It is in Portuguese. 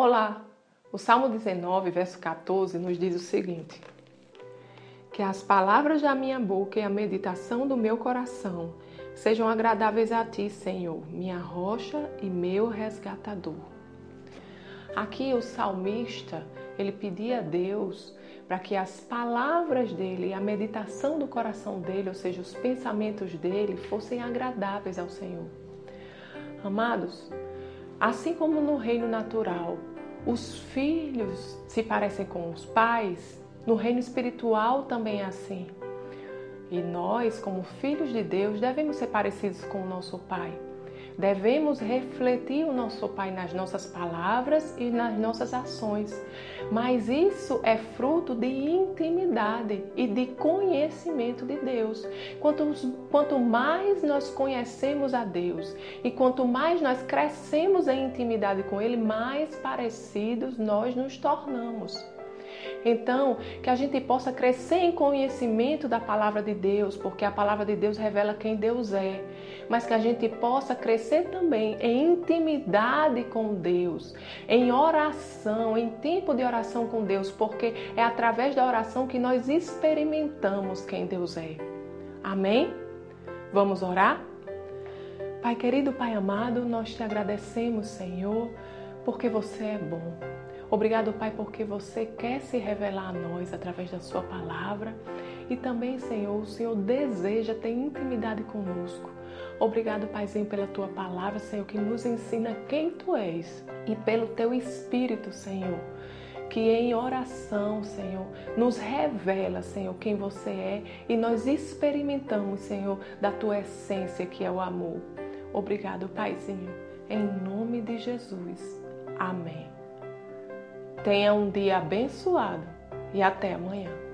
Olá! O Salmo 19, verso 14, nos diz o seguinte: Que as palavras da minha boca e a meditação do meu coração sejam agradáveis a ti, Senhor, minha rocha e meu resgatador. Aqui o salmista, ele pedia a Deus para que as palavras dele, a meditação do coração dele, ou seja, os pensamentos dele, fossem agradáveis ao Senhor. Amados, assim como no reino natural, os filhos se parecem com os pais, no reino espiritual também é assim. E nós, como filhos de Deus, devemos ser parecidos com o nosso Pai. Devemos refletir o nosso Pai nas nossas palavras e nas nossas ações. Mas isso é fruto de intimidade e de conhecimento de Deus. Quanto, quanto mais nós conhecemos a Deus e quanto mais nós crescemos em intimidade com Ele, mais parecidos nós nos tornamos. Então, que a gente possa crescer em conhecimento da palavra de Deus, porque a palavra de Deus revela quem Deus é, mas que a gente possa crescer também em intimidade com Deus, em oração, em tempo de oração com Deus, porque é através da oração que nós experimentamos quem Deus é. Amém? Vamos orar? Pai querido, Pai amado, nós te agradecemos, Senhor, porque você é bom. Obrigado, Pai, porque você quer se revelar a nós através da Sua palavra e também, Senhor, o Senhor deseja ter intimidade conosco. Obrigado, Paizinho, pela Tua palavra, Senhor, que nos ensina quem Tu és e pelo Teu Espírito, Senhor que em oração, Senhor, nos revela, Senhor, quem você é e nós experimentamos, Senhor, da tua essência que é o amor. Obrigado, Paizinho. Em nome de Jesus. Amém. Tenha um dia abençoado e até amanhã.